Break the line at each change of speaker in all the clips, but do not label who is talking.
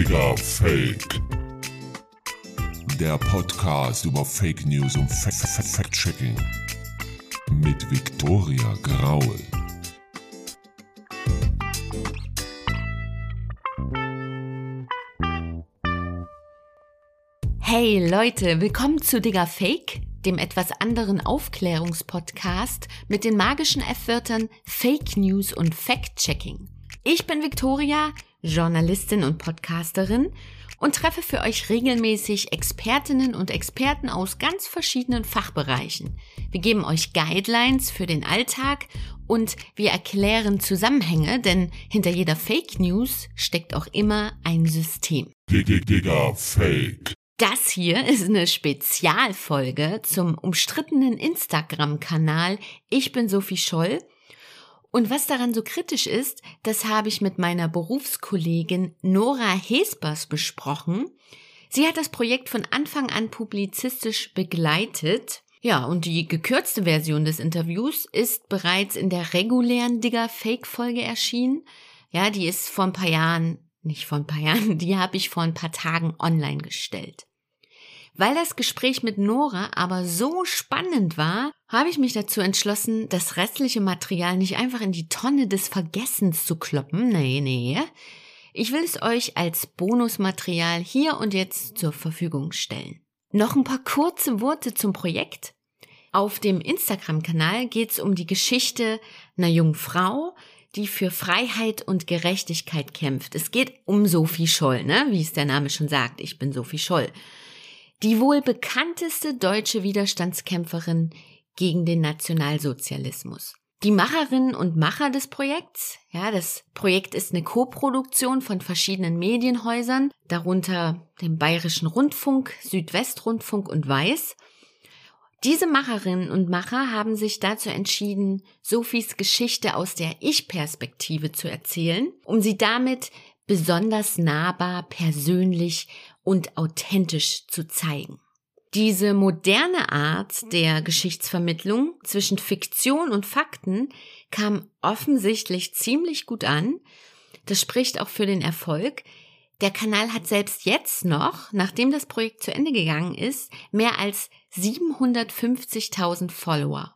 Digga Fake. Der Podcast über Fake News und Fa- Fa- Fact-Checking. Mit Viktoria Graul.
Hey Leute, willkommen zu Digger Fake, dem etwas anderen Aufklärungspodcast mit den magischen F-Wörtern Fake News und Fact-Checking. Ich bin Victoria, Journalistin und Podcasterin und treffe für euch regelmäßig Expertinnen und Experten aus ganz verschiedenen Fachbereichen. Wir geben euch Guidelines für den Alltag und wir erklären Zusammenhänge, denn hinter jeder Fake News steckt auch immer ein System.
Dig- Digga Fake.
Das hier ist eine Spezialfolge zum umstrittenen Instagram-Kanal Ich bin Sophie Scholl. Und was daran so kritisch ist, das habe ich mit meiner Berufskollegin Nora Hespers besprochen. Sie hat das Projekt von Anfang an publizistisch begleitet. Ja, und die gekürzte Version des Interviews ist bereits in der regulären Digger Fake Folge erschienen. Ja, die ist vor ein paar Jahren, nicht vor ein paar Jahren, die habe ich vor ein paar Tagen online gestellt. Weil das Gespräch mit Nora aber so spannend war, habe ich mich dazu entschlossen, das restliche Material nicht einfach in die Tonne des Vergessens zu kloppen. Nee, nee. Ich will es euch als Bonusmaterial hier und jetzt zur Verfügung stellen. Noch ein paar kurze Worte zum Projekt. Auf dem Instagram-Kanal geht es um die Geschichte einer jungen Frau, die für Freiheit und Gerechtigkeit kämpft. Es geht um Sophie Scholl, ne? wie es der Name schon sagt. Ich bin Sophie Scholl. Die wohl bekannteste deutsche Widerstandskämpferin gegen den Nationalsozialismus. Die Macherinnen und Macher des Projekts, ja, das Projekt ist eine Koproduktion von verschiedenen Medienhäusern, darunter dem Bayerischen Rundfunk, Südwestrundfunk und Weiß. Diese Macherinnen und Macher haben sich dazu entschieden, Sophies Geschichte aus der Ich-Perspektive zu erzählen, um sie damit besonders nahbar, persönlich und authentisch zu zeigen. Diese moderne Art der Geschichtsvermittlung zwischen Fiktion und Fakten kam offensichtlich ziemlich gut an. Das spricht auch für den Erfolg. Der Kanal hat selbst jetzt noch, nachdem das Projekt zu Ende gegangen ist, mehr als 750.000 Follower.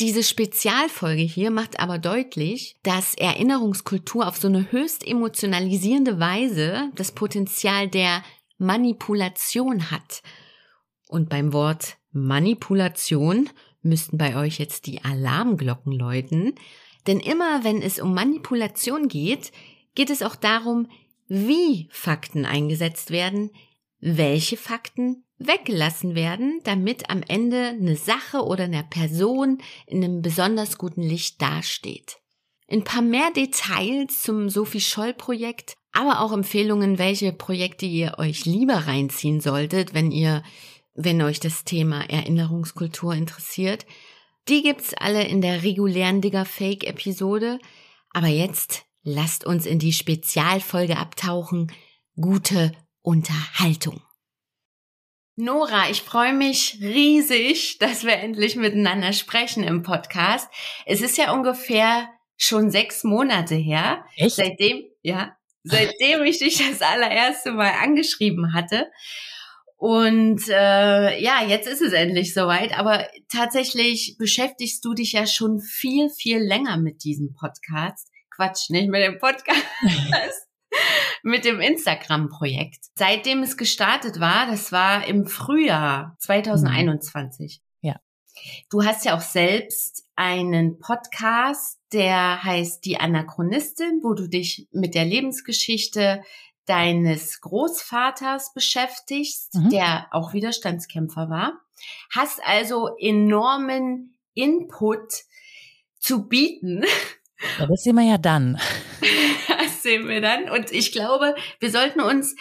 Diese Spezialfolge hier macht aber deutlich, dass Erinnerungskultur auf so eine höchst emotionalisierende Weise das Potenzial der Manipulation hat. Und beim Wort Manipulation müssten bei euch jetzt die Alarmglocken läuten, denn immer wenn es um Manipulation geht, geht es auch darum, wie Fakten eingesetzt werden, welche Fakten weggelassen werden, damit am Ende eine Sache oder eine Person in einem besonders guten Licht dasteht. Ein paar mehr Details zum Sophie Scholl Projekt, aber auch Empfehlungen, welche Projekte ihr euch lieber reinziehen solltet, wenn ihr, wenn euch das Thema Erinnerungskultur interessiert. Die gibt's alle in der regulären Digger Fake Episode. Aber jetzt lasst uns in die Spezialfolge abtauchen. Gute Unterhaltung. Nora, ich freue mich riesig, dass wir endlich miteinander sprechen im Podcast. Es ist ja ungefähr schon sechs Monate her,
Echt?
seitdem, ja, seitdem ich dich das allererste Mal angeschrieben hatte. Und äh, ja, jetzt ist es endlich soweit. Aber tatsächlich beschäftigst du dich ja schon viel, viel länger mit diesem Podcast. Quatsch, nicht mit dem Podcast. mit dem Instagram-Projekt. Seitdem es gestartet war, das war im Frühjahr 2021.
Ja.
Du hast ja auch selbst einen Podcast, der heißt Die Anachronistin, wo du dich mit der Lebensgeschichte deines Großvaters beschäftigst,
Mhm.
der auch Widerstandskämpfer war. Hast also enormen Input zu bieten
Ja, das sehen wir ja dann.
das sehen wir dann. Und ich glaube, wir sollten uns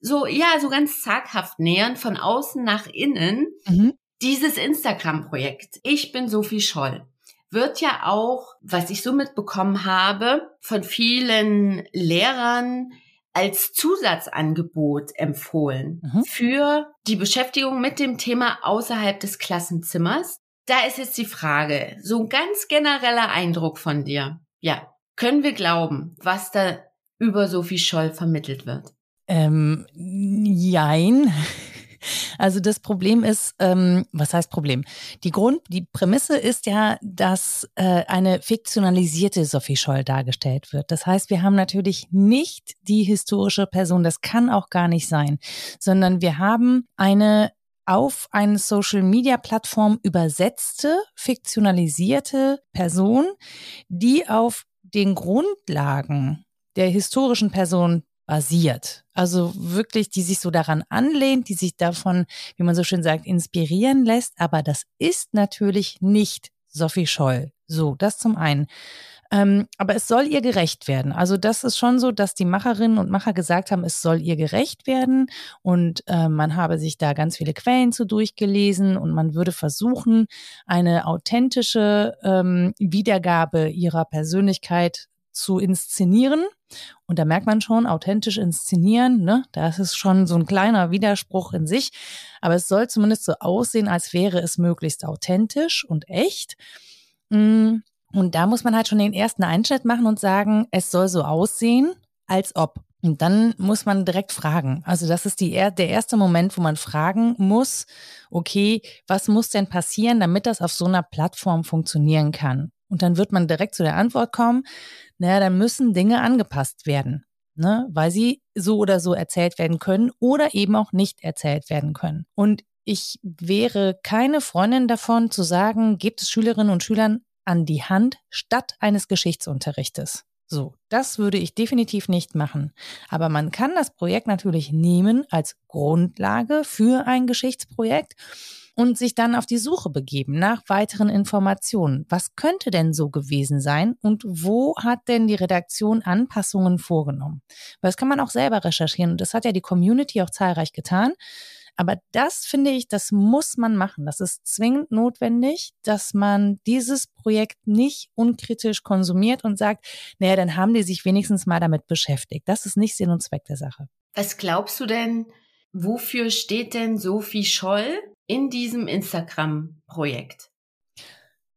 so, ja, so ganz zaghaft nähern, von außen nach innen.
Mhm.
Dieses Instagram-Projekt, ich bin Sophie Scholl, wird ja auch, was ich so mitbekommen habe, von vielen Lehrern als Zusatzangebot empfohlen
Mhm.
für die Beschäftigung mit dem Thema außerhalb des Klassenzimmers. Da ist jetzt die Frage, so ein ganz genereller Eindruck von dir. Ja, können wir glauben, was da über Sophie Scholl vermittelt wird?
Ähm, jein. Also das Problem ist, ähm, was heißt Problem? Die Grund, die Prämisse ist ja, dass äh, eine fiktionalisierte Sophie Scholl dargestellt wird. Das heißt, wir haben natürlich nicht die historische Person, das kann auch gar nicht sein, sondern wir haben eine auf eine Social-Media-Plattform übersetzte, fiktionalisierte Person, die auf den Grundlagen der historischen Person basiert. Also wirklich, die sich so daran anlehnt, die sich davon, wie man so schön sagt, inspirieren lässt. Aber das ist natürlich nicht Sophie Scholl. So, das zum einen. Ähm, aber es soll ihr gerecht werden. Also das ist schon so, dass die Macherinnen und Macher gesagt haben, es soll ihr gerecht werden und äh, man habe sich da ganz viele Quellen zu durchgelesen und man würde versuchen, eine authentische ähm, Wiedergabe ihrer Persönlichkeit zu inszenieren. Und da merkt man schon, authentisch inszenieren, ne? Das ist schon so ein kleiner Widerspruch in sich. Aber es soll zumindest so aussehen, als wäre es möglichst authentisch und echt. Mm, und da muss man halt schon den ersten Einschnitt machen und sagen, es soll so aussehen, als ob. Und dann muss man direkt fragen. Also das ist die, der erste Moment, wo man fragen muss, okay, was muss denn passieren, damit das auf so einer Plattform funktionieren kann? Und dann wird man direkt zu der Antwort kommen, naja, dann müssen Dinge angepasst werden, ne? weil sie so oder so erzählt werden können oder eben auch nicht erzählt werden können. Und ich wäre keine Freundin davon zu sagen, gibt es Schülerinnen und Schülern an die Hand statt eines Geschichtsunterrichtes. So, das würde ich definitiv nicht machen. Aber man kann das Projekt natürlich nehmen als Grundlage für ein Geschichtsprojekt und sich dann auf die Suche begeben nach weiteren Informationen. Was könnte denn so gewesen sein und wo hat denn die Redaktion Anpassungen vorgenommen? Weil das kann man auch selber recherchieren und das hat ja die Community auch zahlreich getan. Aber das finde ich, das muss man machen. Das ist zwingend notwendig, dass man dieses Projekt nicht unkritisch konsumiert und sagt, naja, dann haben die sich wenigstens mal damit beschäftigt. Das ist nicht Sinn und Zweck der Sache.
Was glaubst du denn, wofür steht denn Sophie Scholl in diesem Instagram-Projekt?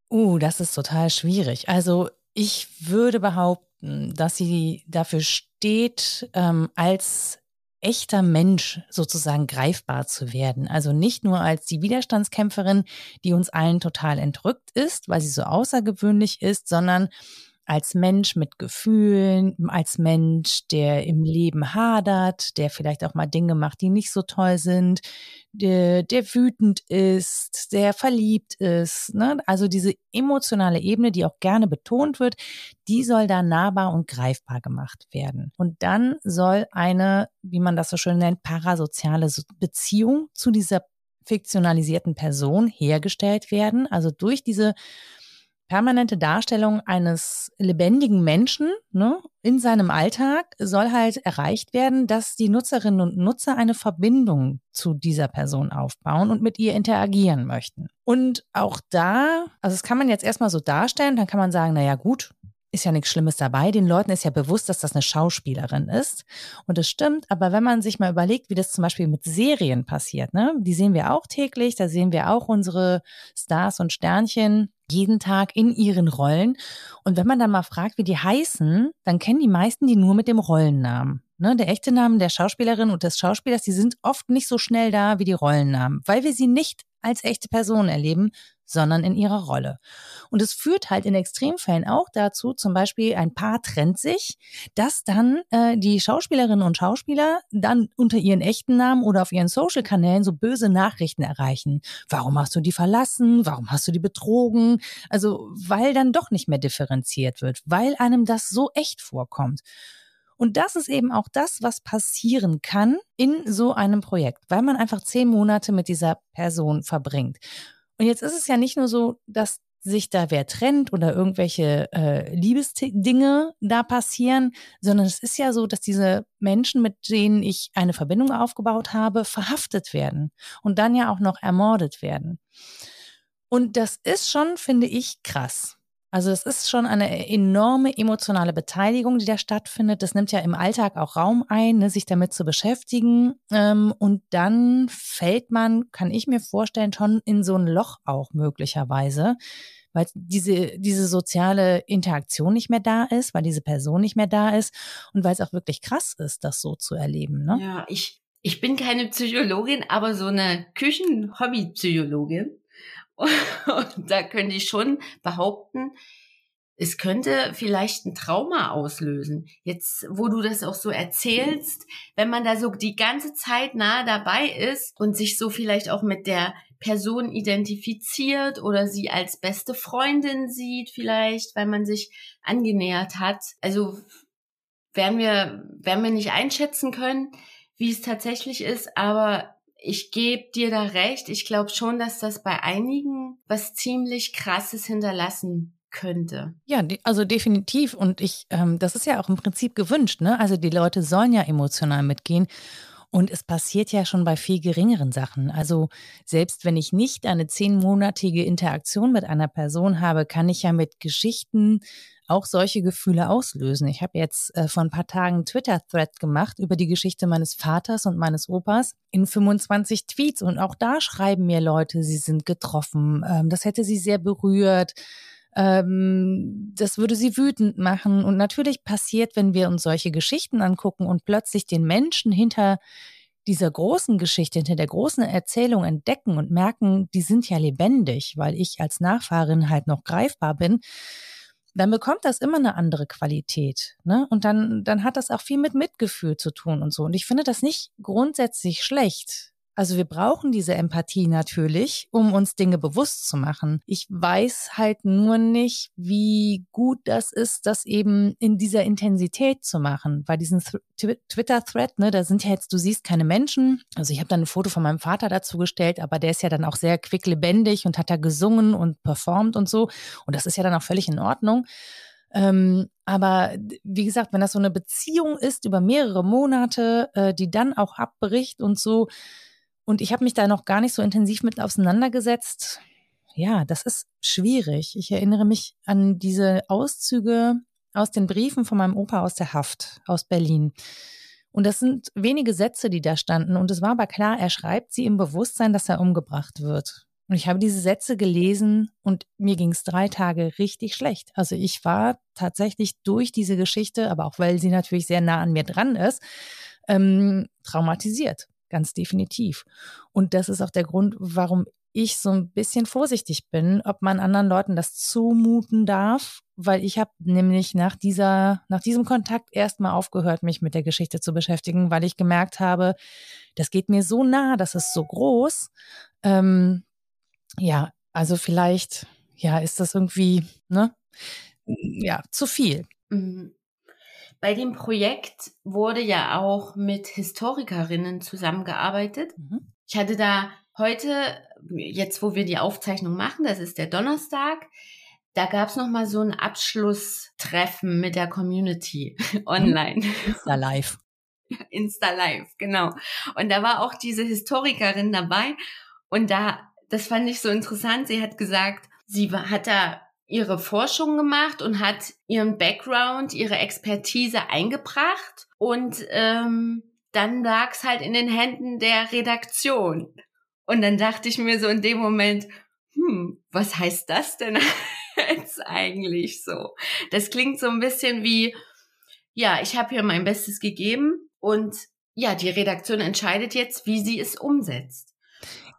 Uh, das ist total schwierig. Also ich würde behaupten, dass sie dafür steht, ähm, als echter Mensch sozusagen greifbar zu werden. Also nicht nur als die Widerstandskämpferin, die uns allen total entrückt ist, weil sie so außergewöhnlich ist, sondern als Mensch mit Gefühlen, als Mensch, der im Leben hadert, der vielleicht auch mal Dinge macht, die nicht so toll sind, der, der wütend ist, der verliebt ist. Ne? Also diese emotionale Ebene, die auch gerne betont wird, die soll da nahbar und greifbar gemacht werden. Und dann soll eine, wie man das so schön nennt, parasoziale Beziehung zu dieser fiktionalisierten Person hergestellt werden. Also durch diese permanente Darstellung eines lebendigen Menschen ne, in seinem Alltag soll halt erreicht werden, dass die Nutzerinnen und Nutzer eine Verbindung zu dieser Person aufbauen und mit ihr interagieren möchten. Und auch da, also das kann man jetzt erstmal so darstellen, dann kann man sagen, naja gut, ist ja nichts Schlimmes dabei. Den Leuten ist ja bewusst, dass das eine Schauspielerin ist. Und das stimmt, aber wenn man sich mal überlegt, wie das zum Beispiel mit Serien passiert, ne, die sehen wir auch täglich, da sehen wir auch unsere Stars und Sternchen jeden Tag in ihren Rollen. Und wenn man dann mal fragt, wie die heißen, dann kennen die meisten die nur mit dem Rollennamen. Ne, der echte Name der Schauspielerin und des Schauspielers, die sind oft nicht so schnell da wie die Rollennamen, weil wir sie nicht als echte Person erleben, sondern in ihrer Rolle. Und es führt halt in Extremfällen auch dazu, zum Beispiel ein Paar trennt sich, dass dann äh, die Schauspielerinnen und Schauspieler dann unter ihren echten Namen oder auf ihren Social-Kanälen so böse Nachrichten erreichen. Warum hast du die verlassen? Warum hast du die betrogen? Also, weil dann doch nicht mehr differenziert wird, weil einem das so echt vorkommt. Und das ist eben auch das, was passieren kann in so einem Projekt, weil man einfach zehn Monate mit dieser Person verbringt. Und jetzt ist es ja nicht nur so, dass sich da wer trennt oder irgendwelche äh, Liebesdinge da passieren, sondern es ist ja so, dass diese Menschen, mit denen ich eine Verbindung aufgebaut habe, verhaftet werden und dann ja auch noch ermordet werden. Und das ist schon, finde ich, krass. Also es ist schon eine enorme emotionale Beteiligung, die da stattfindet. Das nimmt ja im Alltag auch Raum ein, ne, sich damit zu beschäftigen. Ähm, und dann fällt man, kann ich mir vorstellen, schon in so ein Loch auch möglicherweise, weil diese, diese soziale Interaktion nicht mehr da ist, weil diese Person nicht mehr da ist und weil es auch wirklich krass ist, das so zu erleben. Ne?
Ja, ich, ich bin keine Psychologin, aber so eine Küchen-Hobby-Psychologin. Und da könnte ich schon behaupten, es könnte vielleicht ein Trauma auslösen. Jetzt, wo du das auch so erzählst, wenn man da so die ganze Zeit nah dabei ist und sich so vielleicht auch mit der Person identifiziert oder sie als beste Freundin sieht vielleicht, weil man sich angenähert hat. Also werden wir, werden wir nicht einschätzen können, wie es tatsächlich ist, aber ich gebe dir da recht. Ich glaube schon, dass das bei einigen was ziemlich krasses hinterlassen könnte.
Ja, also definitiv. Und ich, ähm, das ist ja auch im Prinzip gewünscht, ne? Also die Leute sollen ja emotional mitgehen. Und es passiert ja schon bei viel geringeren Sachen. Also selbst wenn ich nicht eine zehnmonatige Interaktion mit einer Person habe, kann ich ja mit Geschichten auch solche Gefühle auslösen. Ich habe jetzt äh, vor ein paar Tagen Twitter-Thread gemacht über die Geschichte meines Vaters und meines Opas in 25 Tweets. Und auch da schreiben mir Leute, sie sind getroffen. Ähm, das hätte sie sehr berührt ähm, das würde sie wütend machen. Und natürlich passiert, wenn wir uns solche Geschichten angucken und plötzlich den Menschen hinter dieser großen Geschichte, hinter der großen Erzählung entdecken und merken, die sind ja lebendig, weil ich als Nachfahrin halt noch greifbar bin, dann bekommt das immer eine andere Qualität. Ne? Und dann, dann hat das auch viel mit Mitgefühl zu tun und so. Und ich finde das nicht grundsätzlich schlecht. Also wir brauchen diese Empathie natürlich, um uns Dinge bewusst zu machen. Ich weiß halt nur nicht, wie gut das ist, das eben in dieser Intensität zu machen. Bei diesem Twitter-Thread, ne, da sind ja jetzt, du siehst keine Menschen. Also ich habe dann ein Foto von meinem Vater dazu gestellt, aber der ist ja dann auch sehr quicklebendig und hat da gesungen und performt und so. Und das ist ja dann auch völlig in Ordnung. Ähm, aber wie gesagt, wenn das so eine Beziehung ist über mehrere Monate, äh, die dann auch abbricht und so, und ich habe mich da noch gar nicht so intensiv mit auseinandergesetzt. Ja, das ist schwierig. Ich erinnere mich an diese Auszüge aus den Briefen von meinem Opa aus der Haft aus Berlin. Und das sind wenige Sätze, die da standen. Und es war aber klar, er schreibt sie im Bewusstsein, dass er umgebracht wird. Und ich habe diese Sätze gelesen und mir ging es drei Tage richtig schlecht. Also ich war tatsächlich durch diese Geschichte, aber auch weil sie natürlich sehr nah an mir dran ist, ähm, traumatisiert ganz definitiv. Und das ist auch der Grund, warum ich so ein bisschen vorsichtig bin, ob man anderen Leuten das zumuten darf, weil ich habe nämlich nach dieser, nach diesem Kontakt erstmal aufgehört, mich mit der Geschichte zu beschäftigen, weil ich gemerkt habe, das geht mir so nah, das ist so groß. Ähm, ja, also vielleicht, ja, ist das irgendwie, ne, ja, zu viel.
Mhm. Bei dem Projekt wurde ja auch mit Historikerinnen zusammengearbeitet. Mhm. Ich hatte da heute, jetzt wo wir die Aufzeichnung machen, das ist der Donnerstag, da gab es nochmal so ein Abschlusstreffen mit der Community online.
Insta Live.
Insta Live, genau. Und da war auch diese Historikerin dabei. Und da, das fand ich so interessant. Sie hat gesagt, sie hat da ihre Forschung gemacht und hat ihren Background, ihre Expertise eingebracht und ähm, dann lag es halt in den Händen der Redaktion. Und dann dachte ich mir so in dem Moment, hm, was heißt das denn jetzt eigentlich so? Das klingt so ein bisschen wie, ja, ich habe hier mein Bestes gegeben und ja, die Redaktion entscheidet jetzt, wie sie es umsetzt.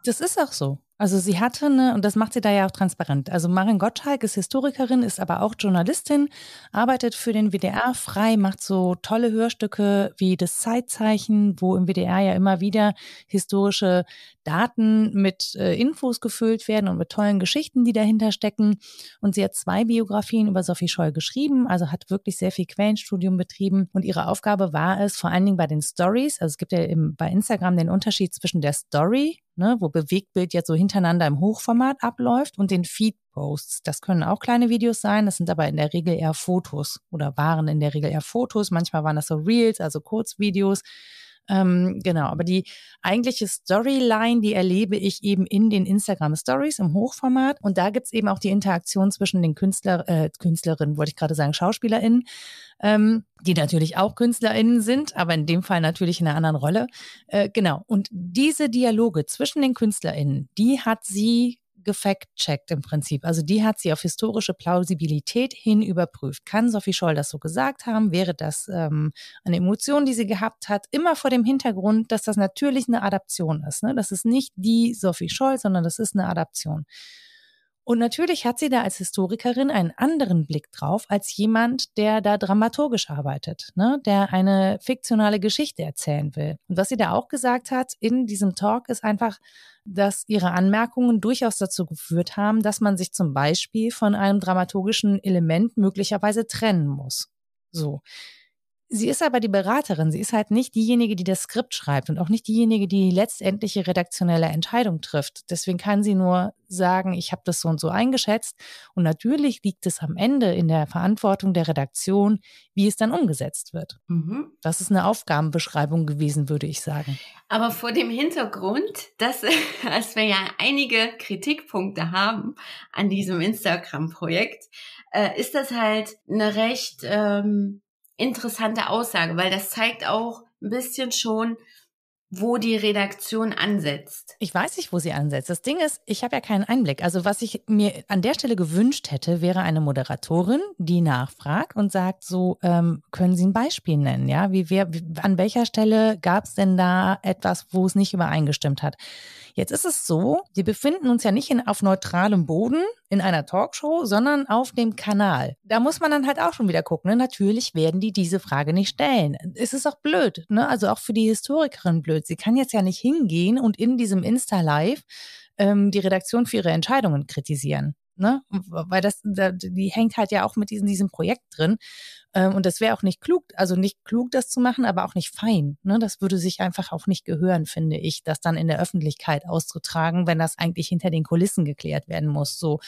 Das ist auch so. Also sie hatte eine, und das macht sie da ja auch transparent. Also Marin Gottschalk ist Historikerin, ist aber auch Journalistin, arbeitet für den WDR frei, macht so tolle Hörstücke wie das Zeitzeichen, wo im WDR ja immer wieder historische Daten mit äh, Infos gefüllt werden und mit tollen Geschichten, die dahinter stecken. Und sie hat zwei Biografien über Sophie Scholl geschrieben, also hat wirklich sehr viel Quellenstudium betrieben. Und ihre Aufgabe war es, vor allen Dingen bei den Stories, also es gibt ja im, bei Instagram den Unterschied zwischen der Story, ne, wo Bewegtbild jetzt so hintereinander im Hochformat abläuft und den Feed-Posts. Das können auch kleine Videos sein, das sind aber in der Regel eher Fotos oder waren in der Regel eher Fotos. Manchmal waren das so Reels, also Kurzvideos. Ähm, genau, aber die eigentliche Storyline, die erlebe ich eben in den Instagram Stories im Hochformat. Und da gibt's eben auch die Interaktion zwischen den Künstler, äh, Künstlerinnen, wollte ich gerade sagen, SchauspielerInnen, ähm, die natürlich auch KünstlerInnen sind, aber in dem Fall natürlich in einer anderen Rolle. Äh, genau. Und diese Dialoge zwischen den KünstlerInnen, die hat sie gefact-checkt im Prinzip. Also die hat sie auf historische Plausibilität hin überprüft. Kann Sophie Scholl das so gesagt haben? Wäre das ähm, eine Emotion, die sie gehabt hat? Immer vor dem Hintergrund, dass das natürlich eine Adaption ist. Ne? Das ist nicht die Sophie Scholl, sondern das ist eine Adaption. Und natürlich hat sie da als Historikerin einen anderen Blick drauf als jemand, der da dramaturgisch arbeitet, ne? der eine fiktionale Geschichte erzählen will. Und was sie da auch gesagt hat in diesem Talk ist einfach, dass ihre Anmerkungen durchaus dazu geführt haben, dass man sich zum Beispiel von einem dramaturgischen Element möglicherweise trennen muss. So. Sie ist aber die Beraterin. Sie ist halt nicht diejenige, die das Skript schreibt und auch nicht diejenige, die die letztendliche redaktionelle Entscheidung trifft. Deswegen kann sie nur sagen, ich habe das so und so eingeschätzt. Und natürlich liegt es am Ende in der Verantwortung der Redaktion, wie es dann umgesetzt wird. Mhm. Das ist eine Aufgabenbeschreibung gewesen, würde ich sagen.
Aber vor dem Hintergrund, dass, dass wir ja einige Kritikpunkte haben an diesem Instagram-Projekt, äh, ist das halt eine recht ähm, interessante Aussage, weil das zeigt auch ein bisschen schon, wo die Redaktion ansetzt.
Ich weiß nicht, wo sie ansetzt. Das Ding ist, ich habe ja keinen Einblick. Also was ich mir an der Stelle gewünscht hätte, wäre eine Moderatorin, die nachfragt und sagt, so ähm, können Sie ein Beispiel nennen, ja? Wie, wer, wie an welcher Stelle gab es denn da etwas, wo es nicht übereingestimmt hat? Jetzt ist es so, wir befinden uns ja nicht in, auf neutralem Boden in einer Talkshow, sondern auf dem Kanal. Da muss man dann halt auch schon wieder gucken. Ne? Natürlich werden die diese Frage nicht stellen. Es ist auch blöd, ne? also auch für die Historikerin blöd. Sie kann jetzt ja nicht hingehen und in diesem Insta-Live ähm, die Redaktion für ihre Entscheidungen kritisieren. Ne? Weil das, die hängt halt ja auch mit diesem, diesem Projekt drin. Ähm, und das wäre auch nicht klug, also nicht klug, das zu machen, aber auch nicht fein. Ne? Das würde sich einfach auch nicht gehören, finde ich, das dann in der Öffentlichkeit auszutragen, wenn das eigentlich hinter den Kulissen geklärt werden muss. So.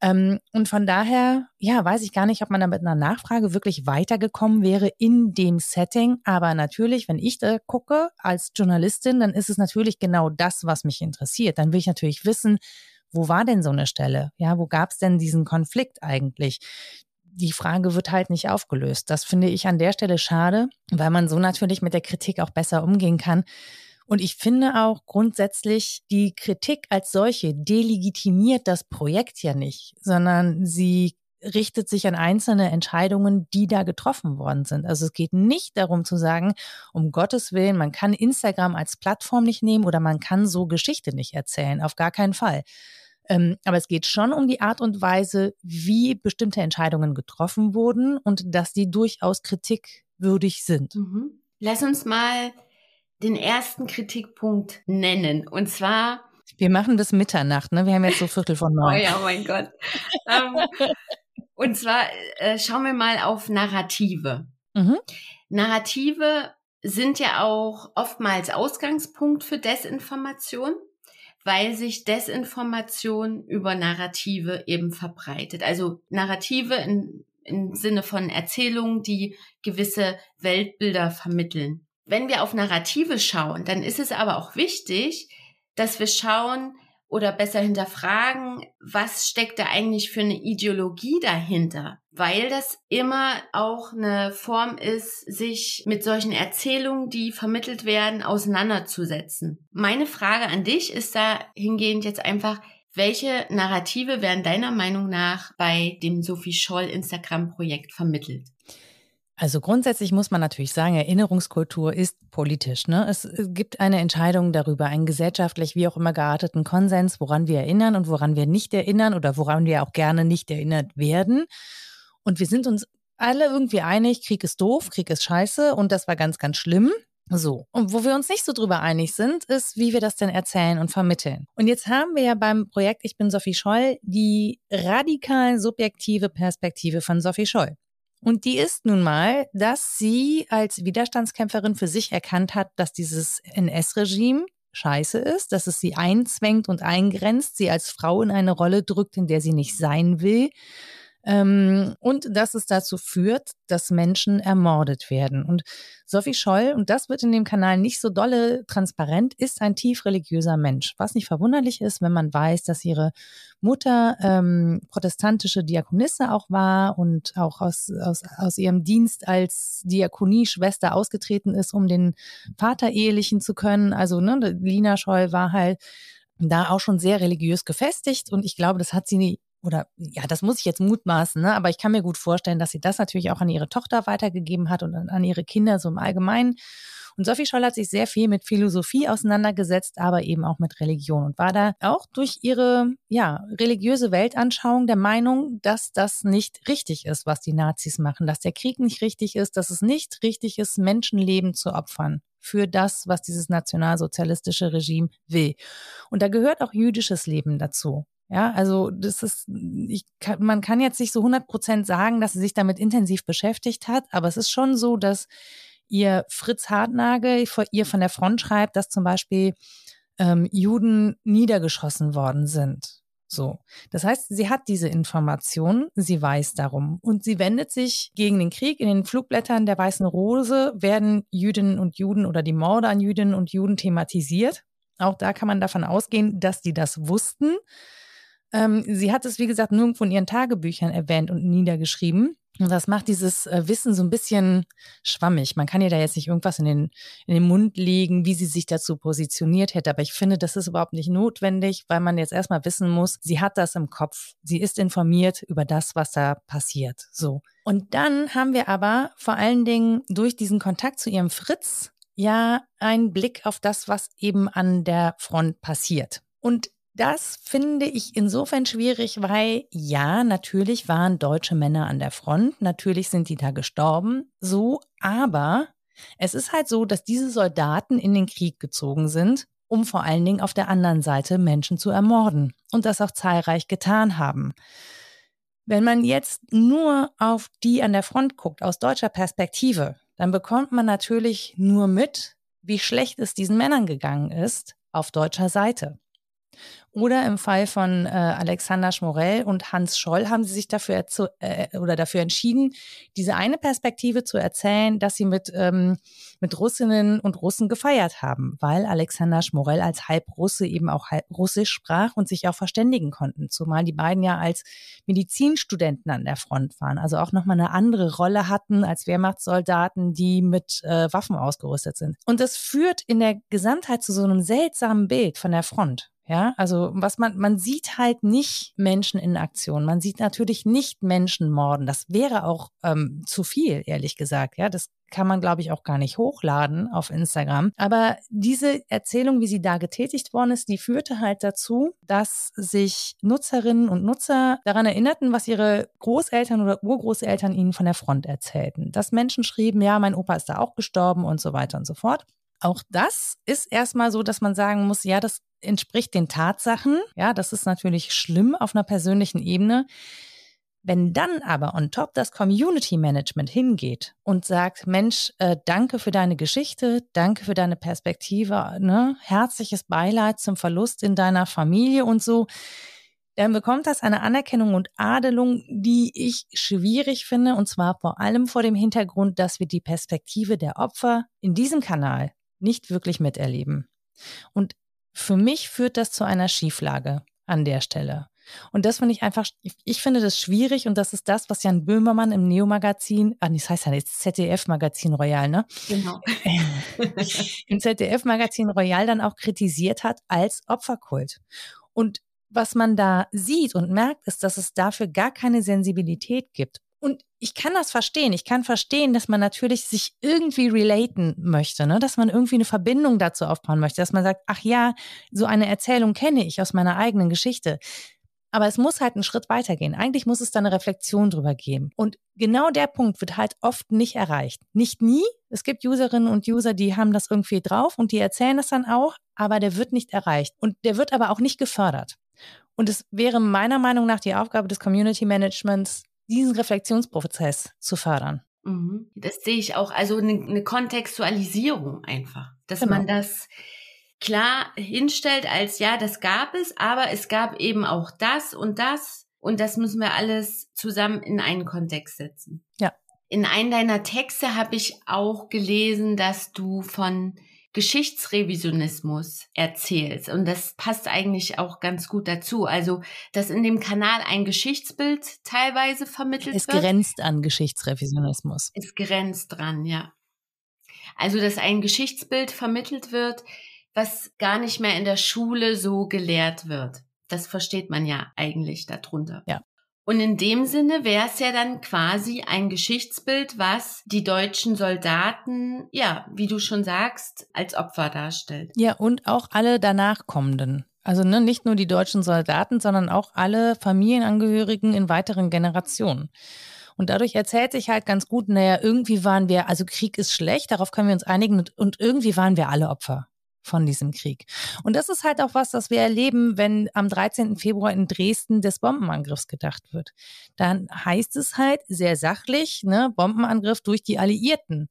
Ähm, und von daher, ja, weiß ich gar nicht, ob man da mit einer Nachfrage wirklich weitergekommen wäre in dem Setting. Aber natürlich, wenn ich da gucke als Journalistin, dann ist es natürlich genau das, was mich interessiert. Dann will ich natürlich wissen, wo war denn so eine Stelle? Ja, wo gab es denn diesen Konflikt eigentlich? die Frage wird halt nicht aufgelöst. Das finde ich an der Stelle schade, weil man so natürlich mit der Kritik auch besser umgehen kann. Und ich finde auch grundsätzlich, die Kritik als solche delegitimiert das Projekt ja nicht, sondern sie richtet sich an einzelne Entscheidungen, die da getroffen worden sind. Also es geht nicht darum zu sagen, um Gottes Willen, man kann Instagram als Plattform nicht nehmen oder man kann so Geschichte nicht erzählen. Auf gar keinen Fall. Ähm, aber es geht schon um die Art und Weise, wie bestimmte Entscheidungen getroffen wurden und dass die durchaus kritikwürdig sind.
Mhm. Lass uns mal den ersten Kritikpunkt nennen. Und zwar.
Wir machen bis Mitternacht, ne? Wir haben jetzt so Viertel von neun.
Oh ja, oh mein Gott. ähm, und zwar äh, schauen wir mal auf Narrative. Mhm. Narrative sind ja auch oftmals Ausgangspunkt für Desinformation weil sich Desinformation über Narrative eben verbreitet. Also Narrative in, im Sinne von Erzählungen, die gewisse Weltbilder vermitteln. Wenn wir auf Narrative schauen, dann ist es aber auch wichtig, dass wir schauen, oder besser hinterfragen, was steckt da eigentlich für eine Ideologie dahinter? Weil das immer auch eine Form ist, sich mit solchen Erzählungen, die vermittelt werden, auseinanderzusetzen. Meine Frage an dich ist da hingehend jetzt einfach, welche Narrative werden deiner Meinung nach bei dem Sophie Scholl Instagram Projekt vermittelt?
Also grundsätzlich muss man natürlich sagen, Erinnerungskultur ist politisch. Ne? Es gibt eine Entscheidung darüber, einen gesellschaftlich wie auch immer gearteten Konsens, woran wir erinnern und woran wir nicht erinnern oder woran wir auch gerne nicht erinnert werden. Und wir sind uns alle irgendwie einig, Krieg ist doof, Krieg ist scheiße und das war ganz, ganz schlimm. So. Und wo wir uns nicht so drüber einig sind, ist, wie wir das denn erzählen und vermitteln. Und jetzt haben wir ja beim Projekt Ich bin Sophie Scholl die radikal subjektive Perspektive von Sophie Scholl. Und die ist nun mal, dass sie als Widerstandskämpferin für sich erkannt hat, dass dieses NS-Regime scheiße ist, dass es sie einzwängt und eingrenzt, sie als Frau in eine Rolle drückt, in der sie nicht sein will ähm, und dass es dazu führt, dass Menschen ermordet werden. Und Sophie Scholl, und das wird in dem Kanal nicht so dolle transparent, ist ein tief religiöser Mensch. Was nicht verwunderlich ist, wenn man weiß, dass ihre Mutter ähm, protestantische Diakonisse auch war und auch aus, aus, aus ihrem Dienst als Diakonieschwester ausgetreten ist, um den Vater ehelichen zu können. Also ne, Lina Scholl war halt da auch schon sehr religiös gefestigt und ich glaube, das hat sie oder ja, das muss ich jetzt mutmaßen, ne? aber ich kann mir gut vorstellen, dass sie das natürlich auch an ihre Tochter weitergegeben hat und an ihre Kinder so im Allgemeinen. Und Sophie Scholl hat sich sehr viel mit Philosophie auseinandergesetzt, aber eben auch mit Religion und war da auch durch ihre ja, religiöse Weltanschauung der Meinung, dass das nicht richtig ist, was die Nazis machen, dass der Krieg nicht richtig ist, dass es nicht richtig ist, Menschenleben zu opfern für das, was dieses nationalsozialistische Regime will. Und da gehört auch jüdisches Leben dazu. Ja, also das ist, ich kann, man kann jetzt nicht so 100 Prozent sagen, dass sie sich damit intensiv beschäftigt hat, aber es ist schon so, dass ihr Fritz Hartnagel ihr von der Front schreibt, dass zum Beispiel ähm, Juden niedergeschossen worden sind. So. Das heißt, sie hat diese Information, sie weiß darum und sie wendet sich gegen den Krieg. In den Flugblättern der Weißen Rose werden Jüdinnen und Juden oder die Morde an Jüdinnen und Juden thematisiert. Auch da kann man davon ausgehen, dass die das wussten. Ähm, sie hat es, wie gesagt, nirgendwo in ihren Tagebüchern erwähnt und niedergeschrieben. Und das macht dieses äh, Wissen so ein bisschen schwammig. Man kann ihr da jetzt nicht irgendwas in den, in den Mund legen, wie sie sich dazu positioniert hätte. Aber ich finde, das ist überhaupt nicht notwendig, weil man jetzt erstmal wissen muss, sie hat das im Kopf. Sie ist informiert über das, was da passiert. So. Und dann haben wir aber vor allen Dingen durch diesen Kontakt zu ihrem Fritz ja einen Blick auf das, was eben an der Front passiert. Und das finde ich insofern schwierig, weil ja, natürlich waren deutsche Männer an der Front, natürlich sind die da gestorben, so, aber es ist halt so, dass diese Soldaten in den Krieg gezogen sind, um vor allen Dingen auf der anderen Seite Menschen zu ermorden und das auch zahlreich getan haben. Wenn man jetzt nur auf die an der Front guckt, aus deutscher Perspektive, dann bekommt man natürlich nur mit, wie schlecht es diesen Männern gegangen ist auf deutscher Seite. Oder im Fall von äh, Alexander Schmorell und Hans Scholl haben sie sich dafür äh, oder dafür entschieden, diese eine Perspektive zu erzählen, dass sie mit, ähm, mit Russinnen und Russen gefeiert haben, weil Alexander Schmorell als Halbrusse eben auch halb Russisch sprach und sich auch verständigen konnten, zumal die beiden ja als Medizinstudenten an der Front waren, also auch nochmal eine andere Rolle hatten als Wehrmachtssoldaten, die mit äh, Waffen ausgerüstet sind. Und das führt in der Gesamtheit zu so einem seltsamen Bild von der Front. Ja, also was man, man sieht halt nicht Menschen in Aktion. Man sieht natürlich nicht Menschen morden. Das wäre auch ähm, zu viel, ehrlich gesagt. Ja, das kann man, glaube ich, auch gar nicht hochladen auf Instagram. Aber diese Erzählung, wie sie da getätigt worden ist, die führte halt dazu, dass sich Nutzerinnen und Nutzer daran erinnerten, was ihre Großeltern oder Urgroßeltern ihnen von der Front erzählten. Dass Menschen schrieben, ja, mein Opa ist da auch gestorben und so weiter und so fort. Auch das ist erstmal so, dass man sagen muss, ja, das entspricht den Tatsachen. Ja, das ist natürlich schlimm auf einer persönlichen Ebene. Wenn dann aber on top das Community Management hingeht und sagt, Mensch, äh, danke für deine Geschichte, danke für deine Perspektive, ne? herzliches Beileid zum Verlust in deiner Familie und so, dann bekommt das eine Anerkennung und Adelung, die ich schwierig finde, und zwar vor allem vor dem Hintergrund, dass wir die Perspektive der Opfer in diesem Kanal nicht wirklich miterleben. Und für mich führt das zu einer Schieflage an der Stelle. Und das finde ich einfach, ich finde das schwierig und das ist das, was Jan Böhmermann im Neo-Magazin, ah, das heißt ja jetzt ZDF-Magazin Royal, ne?
Genau.
Im ZDF-Magazin Royal dann auch kritisiert hat als Opferkult. Und was man da sieht und merkt, ist, dass es dafür gar keine Sensibilität gibt. Ich kann das verstehen. Ich kann verstehen, dass man natürlich sich irgendwie relaten möchte, ne? dass man irgendwie eine Verbindung dazu aufbauen möchte, dass man sagt, ach ja, so eine Erzählung kenne ich aus meiner eigenen Geschichte. Aber es muss halt einen Schritt weitergehen. Eigentlich muss es da eine Reflexion drüber geben. Und genau der Punkt wird halt oft nicht erreicht. Nicht nie. Es gibt Userinnen und User, die haben das irgendwie drauf und die erzählen das dann auch, aber der wird nicht erreicht. Und der wird aber auch nicht gefördert. Und es wäre meiner Meinung nach die Aufgabe des Community Managements, diesen Reflexionsprozess zu fördern.
Mhm. Das sehe ich auch. Also eine, eine Kontextualisierung einfach, dass genau. man das klar hinstellt als ja, das gab es, aber es gab eben auch das und das und das müssen wir alles zusammen in einen Kontext setzen.
Ja.
In einem deiner Texte habe ich auch gelesen, dass du von Geschichtsrevisionismus erzählst. Und das passt eigentlich auch ganz gut dazu. Also, dass in dem Kanal ein Geschichtsbild teilweise vermittelt
es
wird.
Es grenzt an Geschichtsrevisionismus.
Es grenzt dran, ja. Also, dass ein Geschichtsbild vermittelt wird, was gar nicht mehr in der Schule so gelehrt wird. Das versteht man ja eigentlich darunter.
Ja.
Und in dem Sinne wäre es ja dann quasi ein Geschichtsbild, was die deutschen Soldaten, ja, wie du schon sagst, als Opfer darstellt.
Ja, und auch alle danach kommenden. Also ne, nicht nur die deutschen Soldaten, sondern auch alle Familienangehörigen in weiteren Generationen. Und dadurch erzählt sich halt ganz gut, naja, irgendwie waren wir, also Krieg ist schlecht, darauf können wir uns einigen und, und irgendwie waren wir alle Opfer von diesem Krieg. Und das ist halt auch was, das wir erleben, wenn am 13. Februar in Dresden des Bombenangriffs gedacht wird. Dann heißt es halt sehr sachlich, ne, Bombenangriff durch die Alliierten.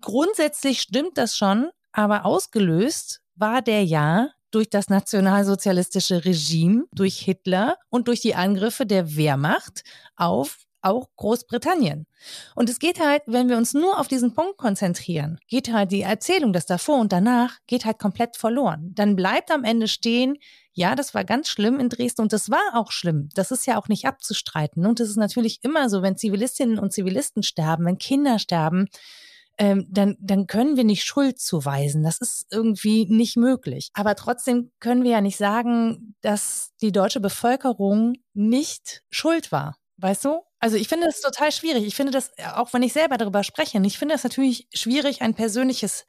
Grundsätzlich stimmt das schon, aber ausgelöst war der ja durch das nationalsozialistische Regime, durch Hitler und durch die Angriffe der Wehrmacht auf auch Großbritannien. Und es geht halt, wenn wir uns nur auf diesen Punkt konzentrieren, geht halt die Erzählung, das davor und danach, geht halt komplett verloren. Dann bleibt am Ende stehen, ja, das war ganz schlimm in Dresden und das war auch schlimm. Das ist ja auch nicht abzustreiten. Und es ist natürlich immer so, wenn Zivilistinnen und Zivilisten sterben, wenn Kinder sterben, ähm, dann, dann können wir nicht Schuld zuweisen. Das ist irgendwie nicht möglich. Aber trotzdem können wir ja nicht sagen, dass die deutsche Bevölkerung nicht schuld war. Weißt du? Also ich finde das total schwierig. Ich finde das, auch wenn ich selber darüber spreche, ich finde das natürlich schwierig, ein persönliches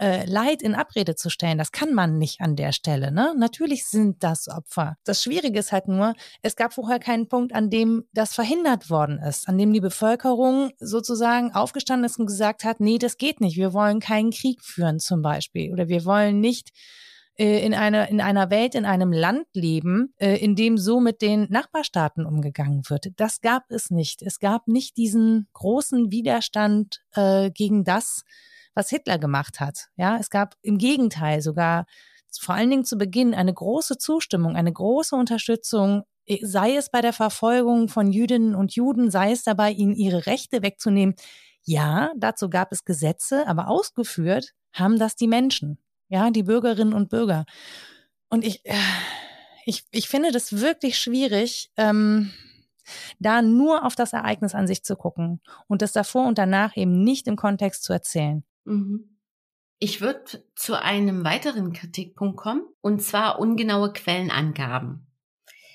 äh, Leid in Abrede zu stellen. Das kann man nicht an der Stelle. Ne? Natürlich sind das Opfer. Das Schwierige ist halt nur, es gab vorher keinen Punkt, an dem das verhindert worden ist, an dem die Bevölkerung sozusagen aufgestanden ist und gesagt hat, nee, das geht nicht. Wir wollen keinen Krieg führen zum Beispiel. Oder wir wollen nicht äh, in einer, in einer Welt, in einem Land leben, äh, in dem so mit den Nachbarstaaten umgegangen wird. Das gab es nicht. Es gab nicht diesen großen Widerstand äh, gegen das, was Hitler gemacht hat. Ja, es gab im Gegenteil sogar vor allen Dingen zu Beginn eine große Zustimmung, eine große Unterstützung, sei es bei der Verfolgung von Jüdinnen und Juden, sei es dabei, ihnen ihre Rechte wegzunehmen. Ja, dazu gab es Gesetze, aber ausgeführt haben das die Menschen, ja, die Bürgerinnen und Bürger. Und ich, äh, ich, ich finde das wirklich schwierig, ähm, da nur auf das Ereignis an sich zu gucken und das davor und danach eben nicht im Kontext zu erzählen.
Mhm. Ich würde zu einem weiteren Kritikpunkt kommen, und zwar ungenaue Quellenangaben.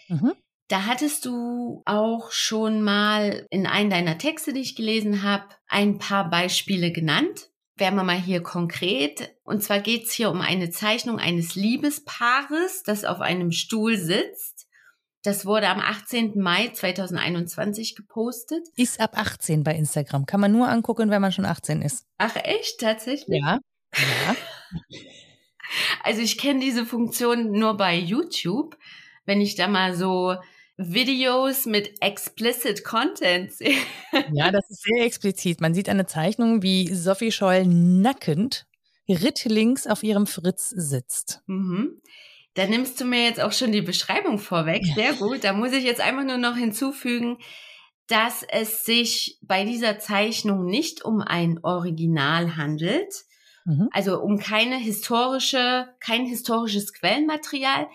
Mhm. Da hattest du auch schon mal in einem deiner Texte, die ich gelesen habe, ein paar Beispiele genannt. Wären wir mal hier konkret. Und zwar geht es hier um eine Zeichnung eines Liebespaares, das auf einem Stuhl sitzt das wurde am 18. Mai 2021 gepostet.
Ist ab 18 bei Instagram. Kann man nur angucken, wenn man schon 18 ist.
Ach echt, tatsächlich?
Ja. ja.
Also ich kenne diese Funktion nur bei YouTube, wenn ich da mal so Videos mit explicit Content sehe.
Ja, das ist sehr explizit. Man sieht eine Zeichnung, wie Sophie Scholl nackend rittlings auf ihrem Fritz sitzt.
Mhm. Da nimmst du mir jetzt auch schon die Beschreibung vorweg. Sehr gut. Da muss ich jetzt einfach nur noch hinzufügen, dass es sich bei dieser Zeichnung nicht um ein Original handelt. Mhm. Also um keine historische, kein historisches Quellenmaterial,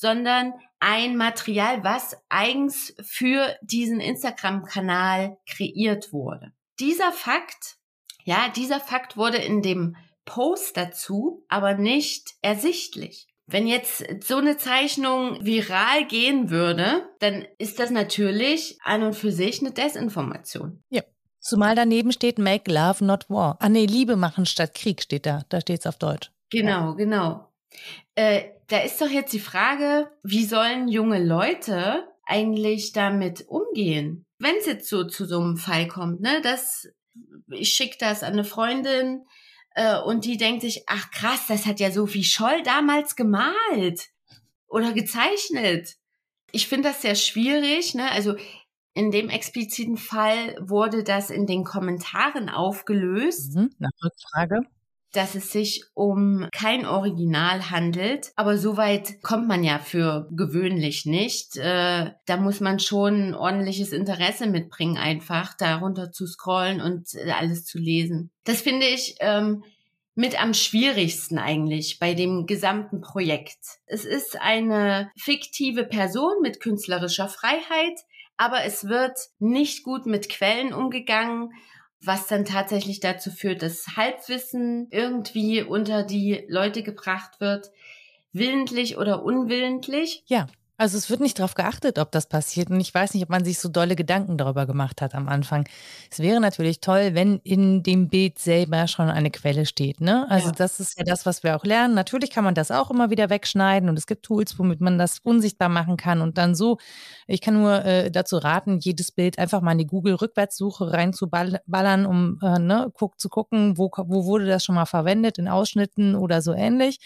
sondern ein Material, was eigens für diesen Instagram-Kanal kreiert wurde. Dieser Fakt, ja, dieser Fakt wurde in dem Post dazu aber nicht ersichtlich. Wenn jetzt so eine Zeichnung viral gehen würde, dann ist das natürlich an und für sich eine Desinformation.
Ja. Zumal daneben steht Make Love Not War. Ah nee, Liebe machen statt Krieg steht da. Da steht es auf Deutsch.
Genau, genau. Äh, da ist doch jetzt die Frage, wie sollen junge Leute eigentlich damit umgehen? Wenn es jetzt so zu so einem Fall kommt, ne, dass ich schicke das an eine Freundin, äh, und die denkt sich, ach krass, das hat ja Sophie Scholl damals gemalt oder gezeichnet. Ich finde das sehr schwierig, ne? Also in dem expliziten Fall wurde das in den Kommentaren aufgelöst.
Mhm, nach Rückfrage
dass es sich um kein Original handelt. Aber so weit kommt man ja für gewöhnlich nicht. Äh, da muss man schon ordentliches Interesse mitbringen, einfach darunter zu scrollen und äh, alles zu lesen. Das finde ich ähm, mit am schwierigsten eigentlich bei dem gesamten Projekt. Es ist eine fiktive Person mit künstlerischer Freiheit, aber es wird nicht gut mit Quellen umgegangen was dann tatsächlich dazu führt, dass Halbwissen irgendwie unter die Leute gebracht wird, willentlich oder unwillentlich.
Ja, also es wird nicht darauf geachtet, ob das passiert. Und ich weiß nicht, ob man sich so dolle Gedanken darüber gemacht hat am Anfang. Es wäre natürlich toll, wenn in dem Bild selber schon eine Quelle steht. Ne? Also ja. das ist ja das, was wir auch lernen. Natürlich kann man das auch immer wieder wegschneiden und es gibt Tools, womit man das unsichtbar machen kann und dann so. Ich kann nur äh, dazu raten, jedes Bild einfach mal in die Google-Rückwärtssuche reinzuballern, um äh, ne, guck, zu gucken, wo, wo wurde das schon mal verwendet, in Ausschnitten oder so ähnlich.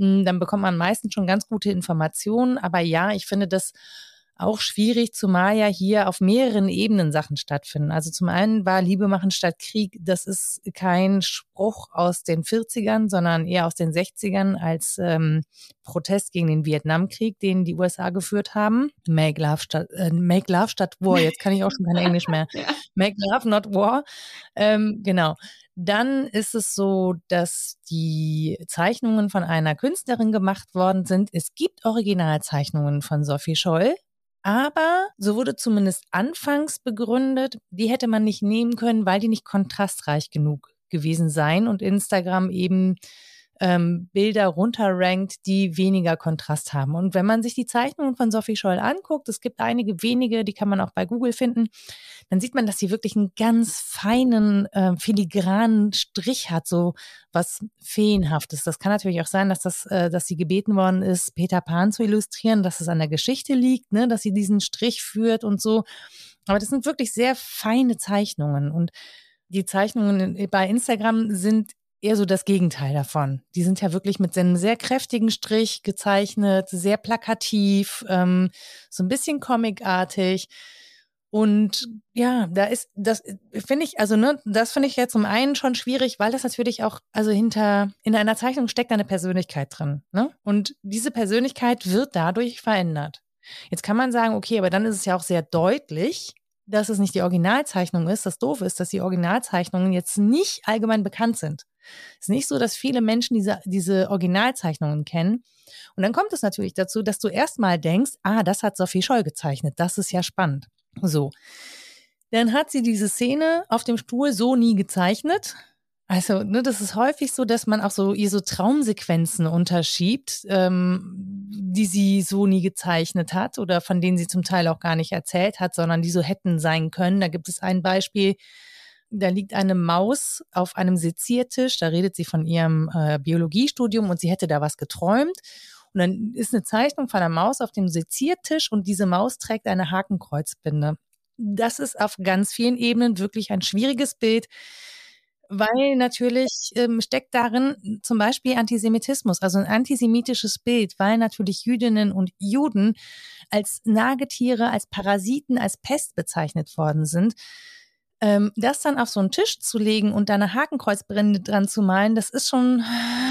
Dann bekommt man meistens schon ganz gute Informationen. Aber ja, ich finde das auch schwierig, zumal ja hier auf mehreren Ebenen Sachen stattfinden. Also zum einen war Liebe machen statt Krieg, das ist kein Spruch aus den 40ern, sondern eher aus den 60ern als ähm, Protest gegen den Vietnamkrieg, den die USA geführt haben. Make Love statt, äh, Make Love statt War, jetzt kann ich auch schon kein Englisch mehr. Make Love, not War. Ähm, genau. Dann ist es so, dass die Zeichnungen von einer Künstlerin gemacht worden sind. Es gibt Originalzeichnungen von Sophie Scholl, aber so wurde zumindest anfangs begründet, die hätte man nicht nehmen können, weil die nicht kontrastreich genug gewesen seien und Instagram eben ähm, Bilder runterrankt, die weniger Kontrast haben. Und wenn man sich die Zeichnungen von Sophie Scholl anguckt, es gibt einige wenige, die kann man auch bei Google finden, dann sieht man, dass sie wirklich einen ganz feinen, äh, filigranen Strich hat, so was Feenhaftes. Das kann natürlich auch sein, dass das, äh, dass sie gebeten worden ist, Peter Pan zu illustrieren, dass es an der Geschichte liegt, ne, dass sie diesen Strich führt und so. Aber das sind wirklich sehr feine Zeichnungen und die Zeichnungen bei Instagram sind eher so das Gegenteil davon. Die sind ja wirklich mit einem sehr kräftigen Strich gezeichnet, sehr plakativ, ähm, so ein bisschen comicartig. Und ja, da ist, das finde ich, also ne, das finde ich ja zum einen schon schwierig, weil das natürlich auch, also hinter, in einer Zeichnung steckt eine Persönlichkeit drin. Ne? Und diese Persönlichkeit wird dadurch verändert. Jetzt kann man sagen, okay, aber dann ist es ja auch sehr deutlich, dass es nicht die Originalzeichnung ist. Das Doofe ist, dass die Originalzeichnungen jetzt nicht allgemein bekannt sind. Es ist nicht so, dass viele Menschen diese, diese Originalzeichnungen kennen. Und dann kommt es natürlich dazu, dass du erstmal denkst, ah, das hat Sophie Scholl gezeichnet. Das ist ja spannend. So. Dann hat sie diese Szene auf dem Stuhl so nie gezeichnet. Also, ne, das ist häufig so, dass man auch so ihr so Traumsequenzen unterschiebt, ähm, die sie so nie gezeichnet hat oder von denen sie zum Teil auch gar nicht erzählt hat, sondern die so hätten sein können. Da gibt es ein Beispiel, da liegt eine Maus auf einem Seziertisch, da redet sie von ihrem äh, Biologiestudium und sie hätte da was geträumt. Und dann ist eine Zeichnung von einer Maus auf dem Seziertisch und diese Maus trägt eine Hakenkreuzbinde. Das ist auf ganz vielen Ebenen wirklich ein schwieriges Bild, weil natürlich ähm, steckt darin zum Beispiel Antisemitismus, also ein antisemitisches Bild, weil natürlich Jüdinnen und Juden als Nagetiere, als Parasiten, als Pest bezeichnet worden sind. Ähm, das dann auf so einen Tisch zu legen und da eine Hakenkreuzbrände dran zu malen, das ist schon.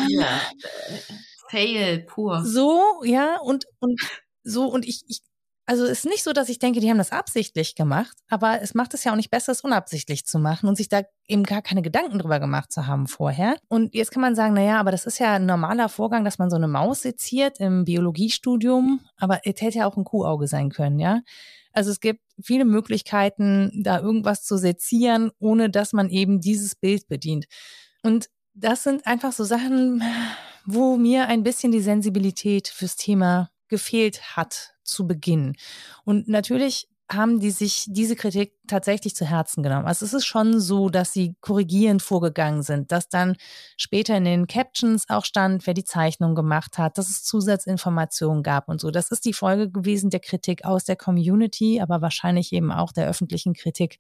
Ja, Fail pur.
So, ja, und, und so, und ich, ich also ist nicht so, dass ich denke, die haben das absichtlich gemacht, aber es macht es ja auch nicht besser, es unabsichtlich zu machen und sich da eben gar keine Gedanken drüber gemacht zu haben vorher. Und jetzt kann man sagen, na ja, aber das ist ja ein normaler Vorgang, dass man so eine Maus seziert im Biologiestudium, aber es hätte ja auch ein Kuhauge sein können, ja. Also es gibt viele Möglichkeiten, da irgendwas zu sezieren, ohne dass man eben dieses Bild bedient. Und das sind einfach so Sachen, wo mir ein bisschen die Sensibilität fürs Thema gefehlt hat zu Beginn. Und natürlich haben die sich diese Kritik tatsächlich zu Herzen genommen. Also es ist schon so, dass sie korrigierend vorgegangen sind, dass dann später in den Captions auch stand, wer die Zeichnung gemacht hat, dass es Zusatzinformationen gab und so. Das ist die Folge gewesen der Kritik aus der Community, aber wahrscheinlich eben auch der öffentlichen Kritik